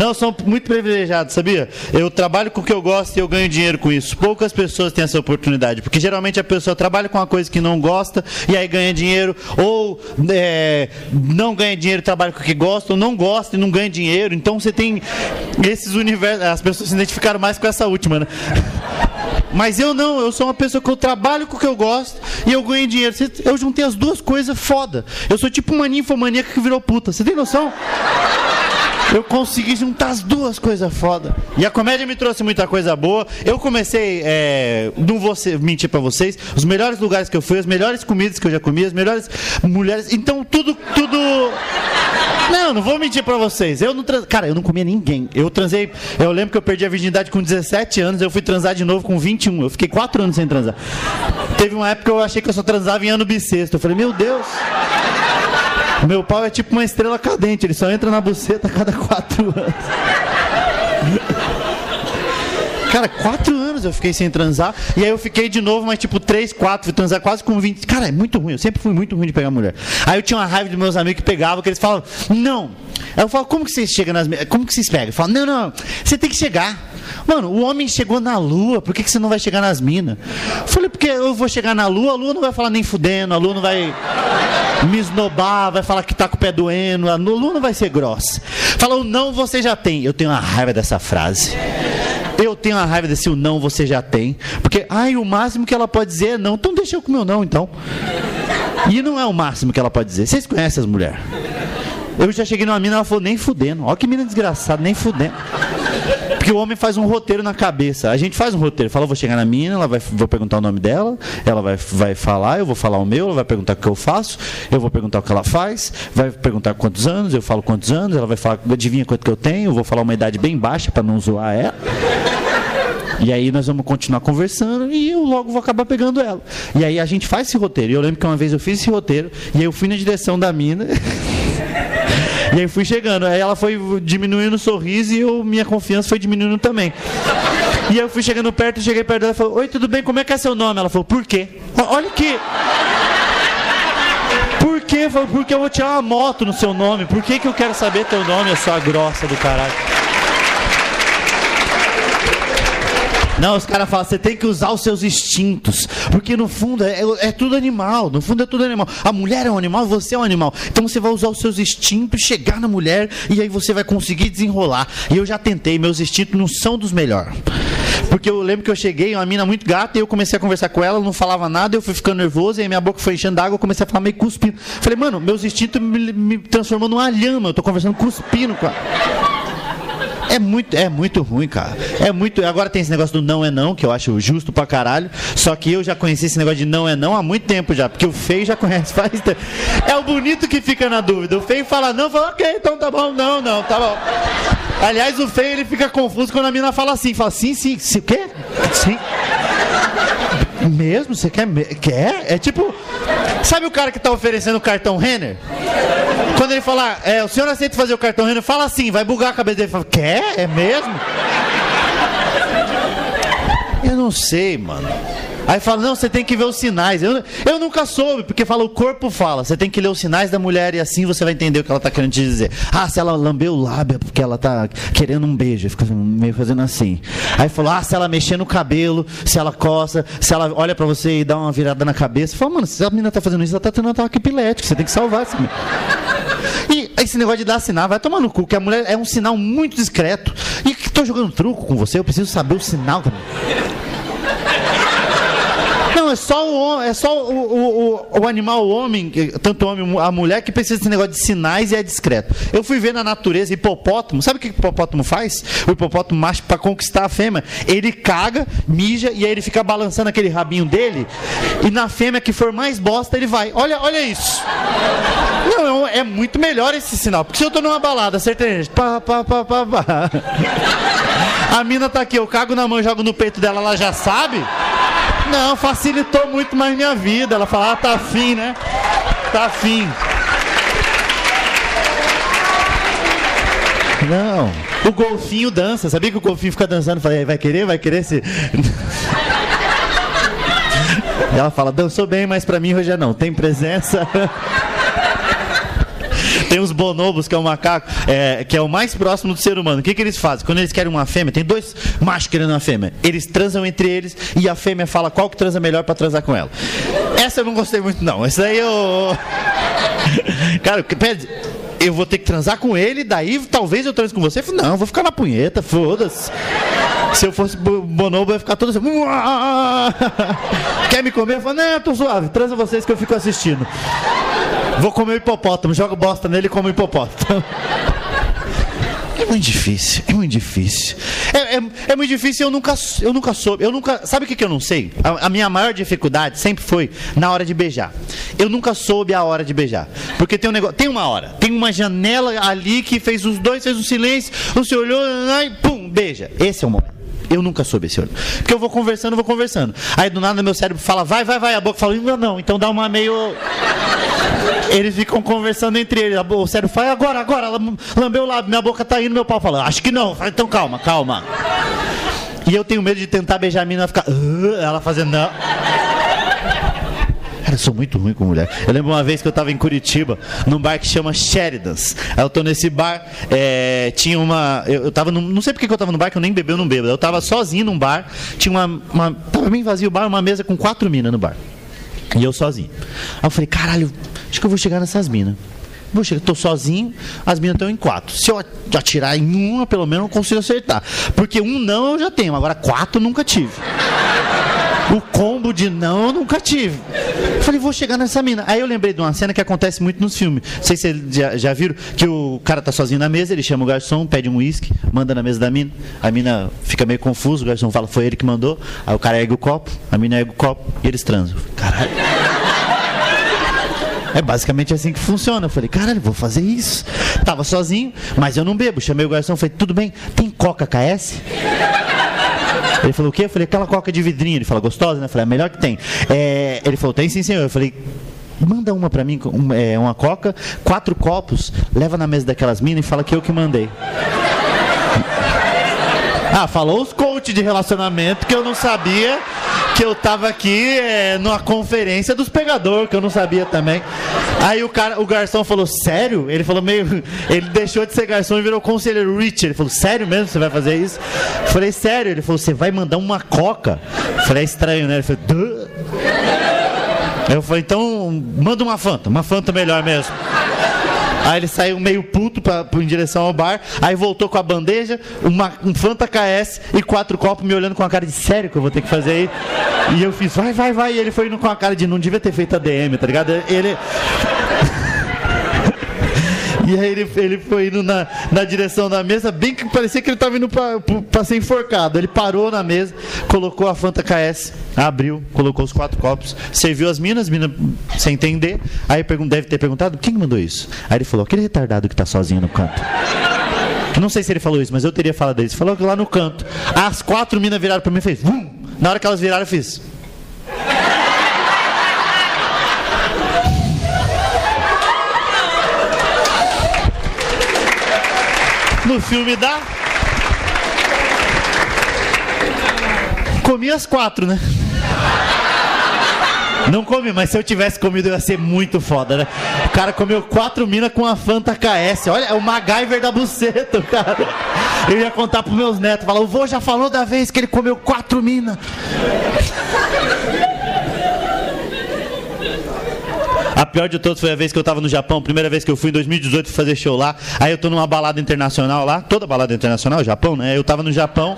Não, sou muito privilegiado, sabia? Eu trabalho com o que eu gosto e eu ganho dinheiro com isso. Poucas pessoas têm essa oportunidade, porque geralmente a pessoa trabalha com uma coisa que não gosta e aí ganha dinheiro, ou é, não ganha dinheiro trabalha com o que gosta, ou não gosta e não ganha dinheiro. Então você tem esses universos. As pessoas se identificaram mais com essa última, né? Mas eu não, eu sou uma pessoa que eu trabalho com o que eu gosto e eu ganho dinheiro. Eu juntei as duas coisas foda. Eu sou tipo uma ninfomaníaca que virou puta. Você tem noção? Eu consegui juntar as duas coisas foda. E a comédia me trouxe muita coisa boa. Eu comecei, é, não vou mentir pra vocês, os melhores lugares que eu fui, as melhores comidas que eu já comi, as melhores mulheres. Então tudo, tudo. Não, não vou mentir pra vocês. Eu não trans... Cara, eu não comia ninguém. Eu transei. Eu lembro que eu perdi a virgindade com 17 anos, eu fui transar de novo com 21. Eu fiquei 4 anos sem transar. Teve uma época que eu achei que eu só transava em ano bissexto. Eu falei, meu Deus. Meu pau é tipo uma estrela cadente, ele só entra na buceta a cada quatro anos. Cara, quatro anos eu fiquei sem transar. E aí eu fiquei de novo, mas tipo, três, quatro, fui transar quase com 20. Cara, é muito ruim. Eu sempre fui muito ruim de pegar mulher. Aí eu tinha uma raiva dos meus amigos que pegavam, que eles falavam, não. Aí eu falo, como que vocês chegam nas. Como que vocês pegam? Eu falo, não, não, você tem que chegar. Mano, o homem chegou na lua, por que, que você não vai chegar nas minas? Falei, porque eu vou chegar na lua, a lua não vai falar nem fudendo, a lua não vai me esnobar, vai falar que tá com o pé doendo, a lua não vai ser grossa. Falou, não, você já tem. Eu tenho uma raiva dessa frase. Eu tenho uma raiva desse o não você já tem. Porque, ai, o máximo que ela pode dizer é não. Então deixa eu com o meu não, então. E não é o máximo que ela pode dizer. Vocês conhecem as mulheres? Eu já cheguei numa mina, ela falou, nem fudendo. Olha que mina desgraçada, nem fudendo. Porque o homem faz um roteiro na cabeça. A gente faz um roteiro. Fala, vou chegar na mina, ela vai, vou perguntar o nome dela, ela vai, vai falar, eu vou falar o meu, ela vai perguntar o que eu faço, eu vou perguntar o que ela faz, vai perguntar quantos anos, eu falo quantos anos, ela vai falar, adivinha quanto que eu tenho, eu vou falar uma idade bem baixa para não zoar ela. E aí nós vamos continuar conversando e eu logo vou acabar pegando ela. E aí a gente faz esse roteiro. E eu lembro que uma vez eu fiz esse roteiro e aí eu fui na direção da mina. E aí fui chegando. Aí ela foi diminuindo o sorriso e eu, minha confiança foi diminuindo também. E eu fui chegando perto, cheguei perto dela e falei, oi, tudo bem? Como é que é seu nome? Ela falou, por quê? Olha que. Por quê? Falei, porque eu vou tirar uma moto no seu nome. Por que, que eu quero saber teu nome, sua grossa do caralho? Não, os caras falam, você tem que usar os seus instintos. Porque no fundo é, é, tudo animal. No fundo é tudo animal. A mulher é um animal, você é um animal. Então você vai usar os seus instintos, chegar na mulher e aí você vai conseguir desenrolar. E eu já tentei, meus instintos não são dos melhores. Porque eu lembro que eu cheguei, uma mina muito gata, e eu comecei a conversar com ela, não falava nada, eu fui ficando nervoso, e aí minha boca foi enchendo d'água, eu comecei a falar meio cuspindo. Falei, mano, meus instintos me, me transformou numa lhama, eu tô conversando cuspindo com ela. É muito, é muito ruim, cara. É muito. Agora tem esse negócio do não é não, que eu acho justo pra caralho. Só que eu já conheci esse negócio de não é não há muito tempo já. Porque o feio já conhece faz tempo. É o bonito que fica na dúvida. O feio fala não, fala, ok, então tá bom, não, não, tá bom. Aliás, o feio ele fica confuso quando a mina fala assim. Fala sim, sim, sim, o quê? Sim. Mesmo? Você quer? Quer? É tipo. Sabe o cara que tá oferecendo o cartão Renner? Quando ele falar, é, o senhor aceita fazer o cartão Renner? Fala assim, vai bugar a cabeça dele. Fala, quer? É mesmo? Eu não sei, mano. Aí fala, não, você tem que ver os sinais. Eu, eu nunca soube, porque fala, o corpo fala. Você tem que ler os sinais da mulher e assim você vai entender o que ela está querendo te dizer. Ah, se ela lambeu o lábio é porque ela está querendo um beijo. Fica meio fazendo assim. Aí falou, ah, se ela mexer no cabelo, se ela coça, se ela olha para você e dá uma virada na cabeça. Fala, mano, se a menina tá fazendo isso, ela tá tendo um ataque epilético. Você tem que salvar esse E esse negócio de dar sinal, vai tomar no cu, que a mulher é um sinal muito discreto. E que tô jogando truco com você, eu preciso saber o sinal também é só o, é só o, o, o, animal, o homem, tanto o homem, a mulher, que precisa desse negócio de sinais e é discreto. Eu fui ver na natureza hipopótamo. Sabe o que o hipopótamo faz? O hipopótamo macho, para conquistar a fêmea, ele caga, mija e aí ele fica balançando aquele rabinho dele. E na fêmea que for mais bosta, ele vai. Olha, olha isso. Não, é, é muito melhor esse sinal. Porque se eu tô numa balada, sertaneja, pá, pá, pá, pá, pá. A mina tá aqui, eu cago na mão, jogo no peito dela, ela já sabe. Não, facilitou muito mais minha vida. Ela fala, ah, tá afim, né? Tá afim. Não. O golfinho dança. Sabia que o golfinho fica dançando? Falei, vai querer? Vai querer se. ela fala, dançou bem, mas pra mim hoje é não. Tem presença. Tem os bonobos, que é o macaco, é, que é o mais próximo do ser humano. O que, que eles fazem? Quando eles querem uma fêmea, tem dois machos querendo uma fêmea. Eles transam entre eles e a fêmea fala qual que transa melhor para transar com ela. Essa eu não gostei muito, não. Essa aí eu. Cara, pede eu vou ter que transar com ele, daí talvez eu transe com você. Não, eu vou ficar na punheta, foda-se. Se eu fosse bonobo, eu ia ficar todo assim. Quer me comer? Eu falei, não, eu tô suave, transa vocês que eu fico assistindo. Vou comer o hipopótamo, jogo bosta nele e como hipopótamo. É muito difícil, é muito difícil. É, é, é, muito difícil, eu nunca, eu nunca soube, eu nunca, sabe o que, que eu não sei? A, a, minha maior dificuldade sempre foi na hora de beijar. Eu nunca soube a hora de beijar. Porque tem um negócio, tem uma hora, tem uma janela ali que fez os dois, fez um silêncio, você olhou, e pum, beija. Esse é o momento. Eu nunca soube esse olho. Porque eu vou conversando, vou conversando. Aí do nada meu cérebro fala, vai, vai, vai. A boca fala, não, não. Então dá uma meio. Eles ficam conversando entre eles. O cérebro fala, agora, agora. Lambeu o lábio, minha boca tá indo, meu pau fala, acho que não. Então calma, calma. E eu tenho medo de tentar beijar a menina e ficar. Ela fazendo, não. Cara, eu sou muito ruim com mulher. Eu lembro uma vez que eu estava em Curitiba, num bar que chama Sheridans. Aí eu tô nesse bar, é, tinha uma. Eu, eu tava. não sei porque que eu tava no bar, que eu nem bebeu, não bebo. Eu tava sozinho num bar, tinha uma. uma tava bem vazio o bar, uma mesa com quatro minas no bar. E eu sozinho. Aí eu falei, caralho, acho que eu vou chegar nessas minas. Vou chegar, tô sozinho, as minas estão em quatro. Se eu atirar em uma, pelo menos eu consigo acertar. Porque um não eu já tenho, agora quatro nunca tive. O combo de não eu nunca tive. Falei, vou chegar nessa mina. Aí eu lembrei de uma cena que acontece muito nos filmes. Não sei se vocês já, já viram que o cara tá sozinho na mesa, ele chama o garçom, pede um uísque, manda na mesa da mina. A mina fica meio confusa, o garçom fala, foi ele que mandou. Aí o cara ergue o copo, a mina ergue o copo e eles transam. Caralho. É basicamente assim que funciona. Eu falei, caralho, vou fazer isso. Tava sozinho, mas eu não bebo. Chamei o garçom, falei, tudo bem, tem Coca KS? Ele falou, o quê? Eu falei, aquela coca de vidrinho. Ele falou, gostosa, né? Eu falei, a melhor que tem. É, ele falou, tem sim, senhor. Eu falei, manda uma pra mim, um, é, uma coca, quatro copos, leva na mesa daquelas minas e fala que eu que mandei. Ah, falou os coach de relacionamento que eu não sabia que eu tava aqui é, numa conferência dos pegadores, que eu não sabia também. Aí o cara, o garçom falou, sério? Ele falou meio. Ele deixou de ser garçom e virou conselheiro Rich. Ele falou, sério mesmo você vai fazer isso? Eu falei, sério? Ele falou, você vai mandar uma coca? Eu falei, é estranho, né? Ele falou, Duh. Eu falei, então manda uma Fanta, uma Fanta melhor mesmo. Aí ele saiu meio puto pra, pra, em direção ao bar. Aí voltou com a bandeja, uma, um Fanta KS e quatro copos me olhando com a cara de sério que eu vou ter que fazer aí. E eu fiz, vai, vai, vai. E ele foi indo com a cara de não devia ter feito a DM, tá ligado? Ele. E aí ele, ele foi indo na, na direção da mesa, bem que parecia que ele estava indo para ser enforcado. Ele parou na mesa, colocou a Fanta KS, abriu, colocou os quatro copos, serviu as minas, minas sem entender. Aí deve ter perguntado, quem mandou isso? Aí ele falou, aquele retardado que está sozinho no canto. Não sei se ele falou isso, mas eu teria falado isso. Falou que lá no canto. As quatro minas viraram para mim e fez. Vum! Na hora que elas viraram, eu fiz. No filme da. Comi as quatro, né? Não comi, mas se eu tivesse comido ia ser muito foda, né? O cara comeu quatro minas com a Fanta KS. Olha, é o MacGyver da buceta, cara. Eu ia contar pros meus netos, falar, o vô já falou da vez que ele comeu quatro minas. A pior de todas foi a vez que eu tava no Japão, primeira vez que eu fui em 2018 fazer show lá. Aí eu tô numa balada internacional lá, toda balada internacional, Japão, né? Eu tava no Japão.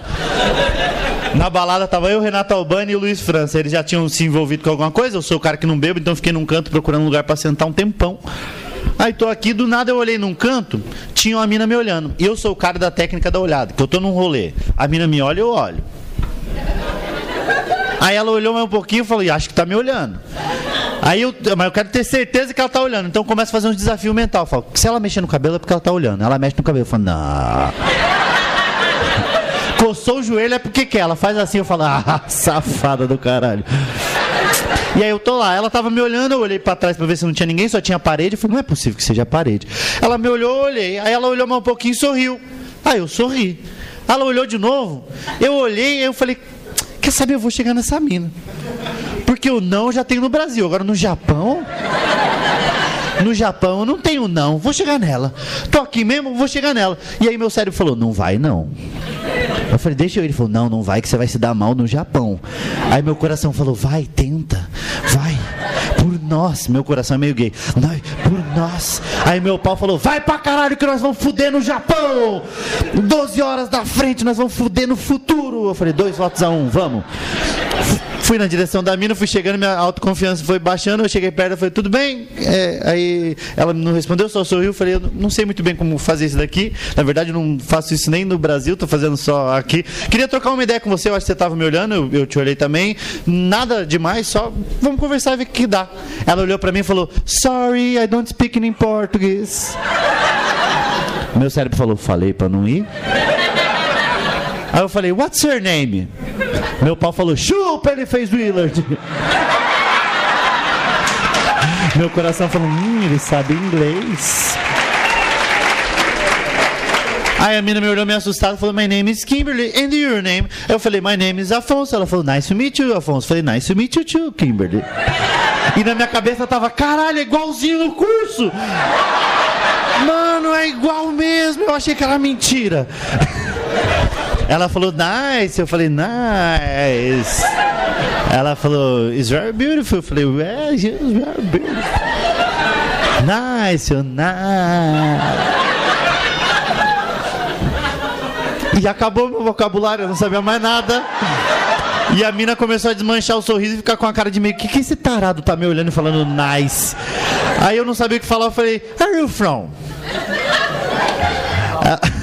Na balada tava eu, Renato Albani e o Luiz França. Eles já tinham se envolvido com alguma coisa. Eu sou o cara que não bebo, então fiquei num canto procurando um lugar para sentar um tempão. Aí tô aqui, do nada eu olhei num canto, tinha uma mina me olhando. E eu sou o cara da técnica da olhada, que eu tô num rolê. A mina me olha, eu olho. Aí ela olhou mais um pouquinho e falou, acho que tá me olhando. Aí eu, mas eu quero ter certeza que ela tá olhando. Então começa a fazer um desafio mental. Eu falo, se ela mexer no cabelo é porque ela tá olhando. Ela mexe no cabelo. Eu falo, não. Coçou o joelho é porque quer. Ela faz assim, eu falo, ah, safada do caralho. E aí eu tô lá, ela tava me olhando, eu olhei para trás para ver se não tinha ninguém, só tinha parede. Eu falei, não é possível que seja parede. Ela me olhou, eu olhei. Aí ela olhou mais um pouquinho e sorriu. Aí eu sorri. Ela olhou de novo, eu olhei eu falei, quer saber, eu vou chegar nessa mina. Porque o não já tem no Brasil. Agora no Japão. No Japão eu não tenho não, vou chegar nela. Tô aqui mesmo, vou chegar nela. E aí meu cérebro falou, não vai não. Eu falei, deixa eu. Ele falou, não, não vai, que você vai se dar mal no Japão. Aí meu coração falou, vai, tenta, vai. Por nós, meu coração é meio gay. Vai, por nós. Aí meu pau falou, vai pra caralho que nós vamos fuder no Japão. 12 horas da frente, nós vamos fuder no futuro. Eu falei, dois votos a um, vamos. Fui na direção da mina, fui chegando, minha autoconfiança foi baixando, eu cheguei perto, eu falei, tudo bem? É, aí ela não respondeu, só sorriu, eu falei, eu não sei muito bem como fazer isso daqui. Na verdade, eu não faço isso nem no Brasil, tô fazendo só aqui. Queria trocar uma ideia com você, eu acho que você estava me olhando, eu, eu, te olhei também. Nada demais, só vamos conversar e ver o que dá. Ela olhou para mim e falou, sorry, I don't speak in português. Meu cérebro falou, falei para não ir. Aí eu falei, what's your name? Meu pau falou, chupa, ele fez Willard. Meu coração falou, hum, ele sabe inglês. Aí a mina me olhou meio assustada e falou, my name is Kimberly, and your name? Eu falei, my name is Afonso. Ela falou, nice to meet you, Afonso. Eu falei, nice to meet you too, Kimberly. E na minha cabeça tava, caralho, é igualzinho no curso. Mano, é igual mesmo. Eu achei que era mentira. Ela falou, nice. Eu falei, nice. Ela falou, it's very beautiful. Eu falei, well, it's very beautiful. Nice, nice. E acabou meu vocabulário, eu não sabia mais nada. E a mina começou a desmanchar o sorriso e ficar com a cara de meio, que que esse tarado tá me olhando e falando nice? Aí eu não sabia o que falar, eu falei, where are you from?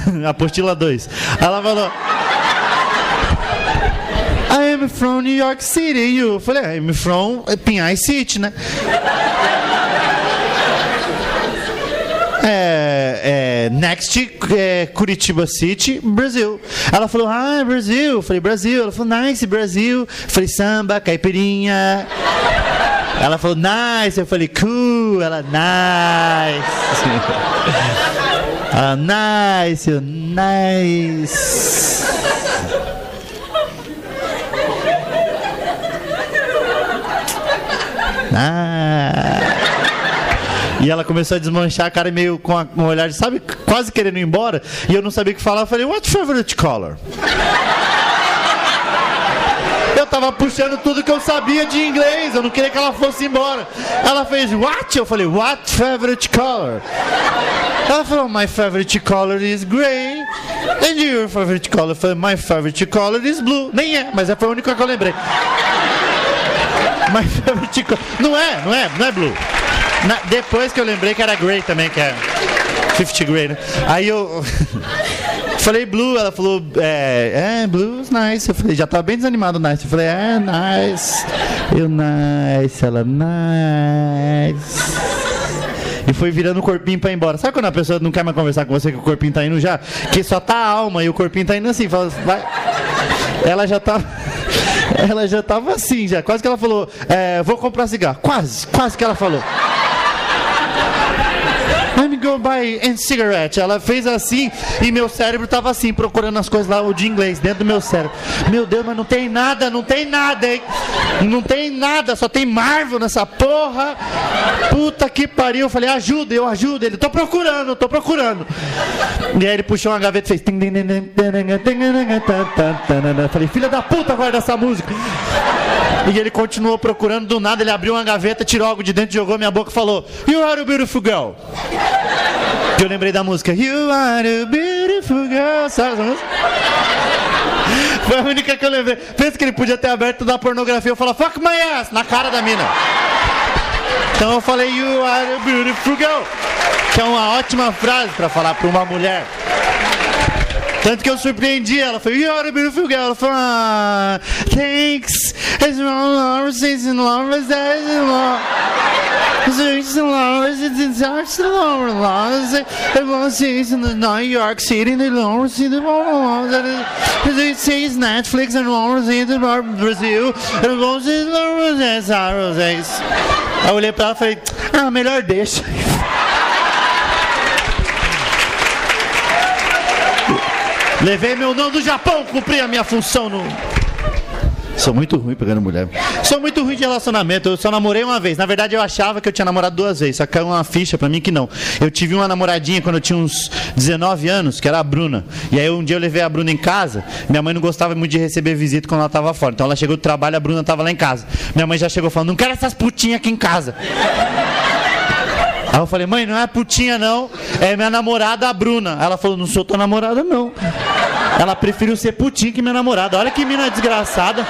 Apostila 2. Ela falou, I am from New York City. Eu falei, I'm from Pinhai City, né? É, é, next é, Curitiba City, Brasil. Ela falou, ah, Brasil. Eu falei, Brasil. Ela falou, nice, Brasil. Eu falei, samba, caipirinha. Ela falou, nice. Eu falei, cool. Ela, nice. ah, nice, nice. Ah. E ela começou a desmanchar a cara meio com, a, com um olhar, sabe, quase querendo ir embora. E eu não sabia o que falar. Eu falei, what favorite color? Eu tava puxando tudo que eu sabia de inglês. Eu não queria que ela fosse embora. Ela fez, what? Eu falei, what favorite color? Ela falou, my favorite color is gray. And your favorite color? Eu falei, my favorite color is blue. Nem é, mas foi a única que eu lembrei. Favorite color. Não é, não é, não é blue. Na, depois que eu lembrei que era Grey também, que é 50 Grey, né? Aí eu falei Blue, ela falou, é, é, Blue is nice. Eu falei, já tava bem desanimado, nice. Eu falei, é, nice. Eu, nice. Ela, nice. E foi virando o corpinho pra ir embora. Sabe quando a pessoa não quer mais conversar com você que o corpinho tá indo já? Que só tá a alma e o corpinho tá indo assim. Fala, vai. Ela já tá. Ela já tava assim, já. Quase que ela falou, é, vou comprar cigarro. Quase, quase que ela falou. I'm go buy a cigarette. Ela fez assim e meu cérebro tava assim, procurando as coisas lá, de inglês, dentro do meu cérebro. Meu Deus, mas não tem nada, não tem nada, hein? Não tem nada, só tem Marvel nessa porra. Puta que pariu. Eu falei, ajuda, eu ajudo. Ele, tô procurando, tô procurando. E aí ele puxou uma gaveta e fez. Falei, filha da puta, guarda essa música. E ele continuou procurando, do nada ele abriu uma gaveta, tirou algo de dentro, jogou minha boca e falou: You are a beautiful girl. Eu lembrei da música You are a beautiful girl. Sabe essa música? Foi a única que eu lembrei. Pensa que ele podia ter aberto da pornografia e falar Fuck my ass na cara da mina. Então eu falei You are a beautiful girl. Que é uma ótima frase para falar para uma mulher. Tanto que eu surpreendi ela. Falei, you are a beautiful girl. Ela falou, ah, thanks. It's love, it's in love, it's in love. It's in love, it's in love, it's in love. It was in New York City, love, in the love. It says Netflix and love, it's in Brasil. It was in the love, it's in Aí eu olhei pra ela e falei, ah, melhor deixa. Levei meu nome do Japão, cumpri a minha função no. Sou muito ruim pegando mulher. Sou muito ruim de relacionamento. Eu só namorei uma vez. Na verdade, eu achava que eu tinha namorado duas vezes. Só caiu uma ficha pra mim que não. Eu tive uma namoradinha quando eu tinha uns 19 anos, que era a Bruna. E aí um dia eu levei a Bruna em casa. Minha mãe não gostava muito de receber visita quando ela tava fora. Então ela chegou do trabalho, a Bruna tava lá em casa. Minha mãe já chegou falando: Não quero essas putinhas aqui em casa. Aí eu falei, mãe, não é putinha não, é minha namorada, a Bruna. Ela falou, não sou tua namorada não. Ela preferiu ser putinha que minha namorada. Olha que mina desgraçada.